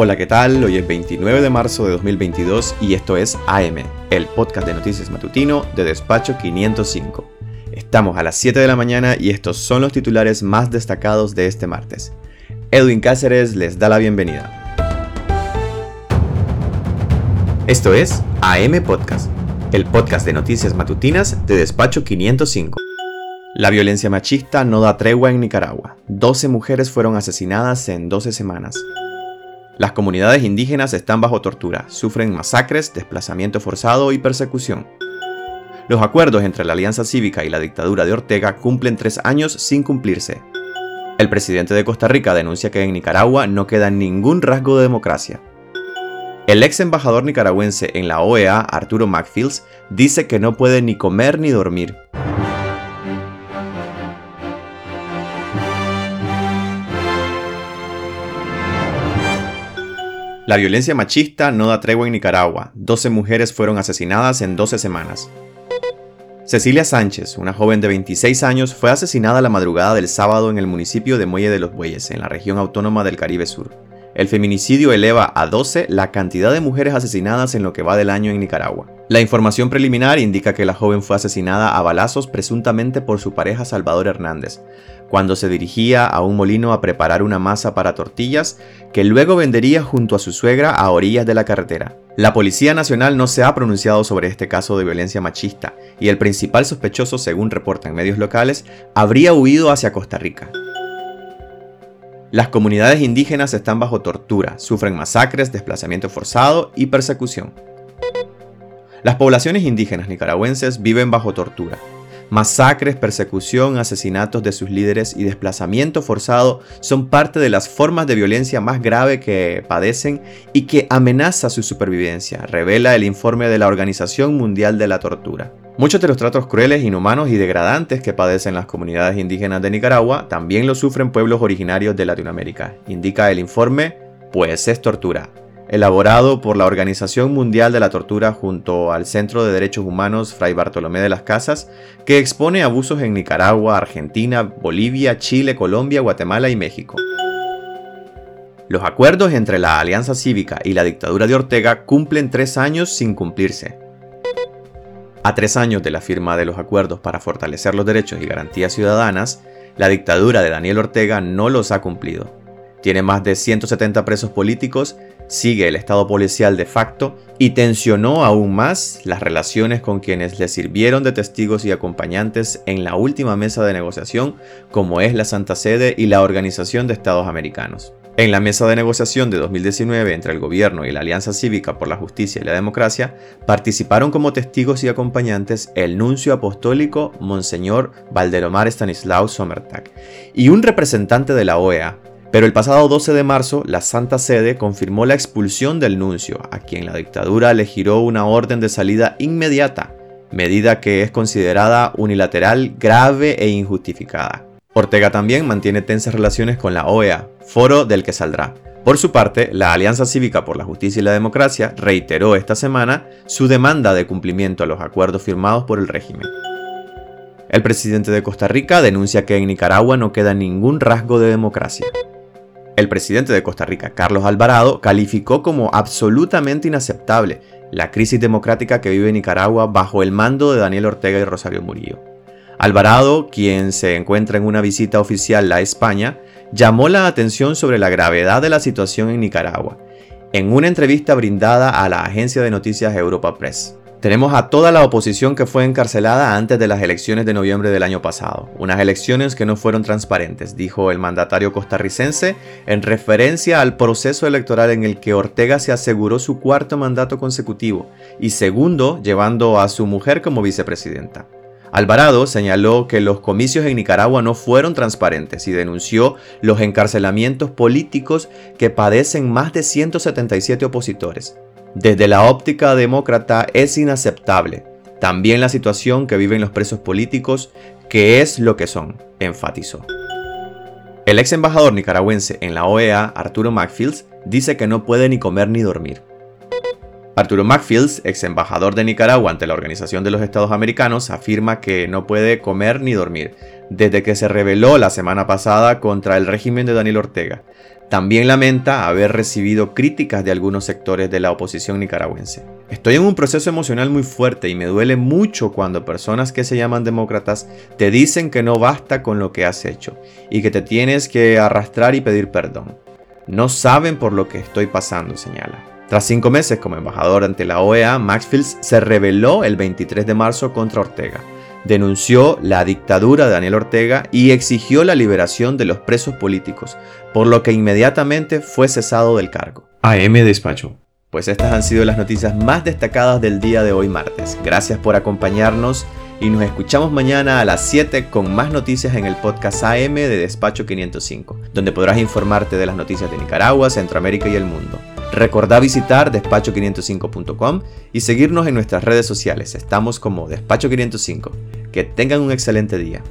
Hola, ¿qué tal? Hoy es 29 de marzo de 2022 y esto es AM, el podcast de noticias matutino de Despacho 505. Estamos a las 7 de la mañana y estos son los titulares más destacados de este martes. Edwin Cáceres les da la bienvenida. Esto es AM Podcast, el podcast de noticias matutinas de Despacho 505. La violencia machista no da tregua en Nicaragua. 12 mujeres fueron asesinadas en 12 semanas. Las comunidades indígenas están bajo tortura, sufren masacres, desplazamiento forzado y persecución. Los acuerdos entre la Alianza Cívica y la dictadura de Ortega cumplen tres años sin cumplirse. El presidente de Costa Rica denuncia que en Nicaragua no queda ningún rasgo de democracia. El ex embajador nicaragüense en la OEA, Arturo Macfields, dice que no puede ni comer ni dormir. La violencia machista no da tregua en Nicaragua. 12 mujeres fueron asesinadas en 12 semanas. Cecilia Sánchez, una joven de 26 años, fue asesinada la madrugada del sábado en el municipio de Muelle de los Bueyes, en la región autónoma del Caribe Sur. El feminicidio eleva a 12 la cantidad de mujeres asesinadas en lo que va del año en Nicaragua. La información preliminar indica que la joven fue asesinada a balazos presuntamente por su pareja Salvador Hernández, cuando se dirigía a un molino a preparar una masa para tortillas que luego vendería junto a su suegra a orillas de la carretera. La Policía Nacional no se ha pronunciado sobre este caso de violencia machista y el principal sospechoso, según reportan medios locales, habría huido hacia Costa Rica. Las comunidades indígenas están bajo tortura, sufren masacres, desplazamiento forzado y persecución. Las poblaciones indígenas nicaragüenses viven bajo tortura, Masacres, persecución, asesinatos de sus líderes y desplazamiento forzado son parte de las formas de violencia más grave que padecen y que amenaza su supervivencia, revela el informe de la Organización Mundial de la Tortura. Muchos de los tratos crueles, inhumanos y degradantes que padecen las comunidades indígenas de Nicaragua también lo sufren pueblos originarios de Latinoamérica, indica el informe, pues es tortura elaborado por la Organización Mundial de la Tortura junto al Centro de Derechos Humanos Fray Bartolomé de las Casas, que expone abusos en Nicaragua, Argentina, Bolivia, Chile, Colombia, Guatemala y México. Los acuerdos entre la Alianza Cívica y la dictadura de Ortega cumplen tres años sin cumplirse. A tres años de la firma de los acuerdos para fortalecer los derechos y garantías ciudadanas, la dictadura de Daniel Ortega no los ha cumplido. Tiene más de 170 presos políticos sigue el estado policial de facto y tensionó aún más las relaciones con quienes le sirvieron de testigos y acompañantes en la última mesa de negociación como es la Santa Sede y la Organización de Estados Americanos. En la mesa de negociación de 2019 entre el gobierno y la Alianza Cívica por la Justicia y la Democracia participaron como testigos y acompañantes el nuncio apostólico Monseñor Valdelomar Stanislaus Sommertag y un representante de la OEA, pero el pasado 12 de marzo, la Santa Sede confirmó la expulsión del nuncio, a quien la dictadura le giró una orden de salida inmediata, medida que es considerada unilateral, grave e injustificada. Ortega también mantiene tensas relaciones con la OEA, foro del que saldrá. Por su parte, la Alianza Cívica por la Justicia y la Democracia reiteró esta semana su demanda de cumplimiento a los acuerdos firmados por el régimen. El presidente de Costa Rica denuncia que en Nicaragua no queda ningún rasgo de democracia. El presidente de Costa Rica, Carlos Alvarado, calificó como absolutamente inaceptable la crisis democrática que vive Nicaragua bajo el mando de Daniel Ortega y Rosario Murillo. Alvarado, quien se encuentra en una visita oficial a España, llamó la atención sobre la gravedad de la situación en Nicaragua en una entrevista brindada a la agencia de noticias Europa Press. Tenemos a toda la oposición que fue encarcelada antes de las elecciones de noviembre del año pasado, unas elecciones que no fueron transparentes, dijo el mandatario costarricense en referencia al proceso electoral en el que Ortega se aseguró su cuarto mandato consecutivo y segundo llevando a su mujer como vicepresidenta. Alvarado señaló que los comicios en Nicaragua no fueron transparentes y denunció los encarcelamientos políticos que padecen más de 177 opositores. Desde la óptica demócrata es inaceptable también la situación que viven los presos políticos, que es lo que son, enfatizó. El ex embajador nicaragüense en la OEA, Arturo Macfields, dice que no puede ni comer ni dormir. Arturo Macfields, ex embajador de Nicaragua ante la Organización de los Estados Americanos, afirma que no puede comer ni dormir desde que se rebeló la semana pasada contra el régimen de Daniel Ortega. También lamenta haber recibido críticas de algunos sectores de la oposición nicaragüense. Estoy en un proceso emocional muy fuerte y me duele mucho cuando personas que se llaman demócratas te dicen que no basta con lo que has hecho y que te tienes que arrastrar y pedir perdón. No saben por lo que estoy pasando, señala. Tras cinco meses como embajador ante la OEA, Maxfield se rebeló el 23 de marzo contra Ortega denunció la dictadura de Daniel Ortega y exigió la liberación de los presos políticos, por lo que inmediatamente fue cesado del cargo. AM Despacho. Pues estas han sido las noticias más destacadas del día de hoy martes. Gracias por acompañarnos y nos escuchamos mañana a las 7 con más noticias en el podcast AM de Despacho 505, donde podrás informarte de las noticias de Nicaragua, Centroamérica y el mundo. Recordá visitar despacho505.com y seguirnos en nuestras redes sociales. Estamos como Despacho505. Que tengan un excelente día.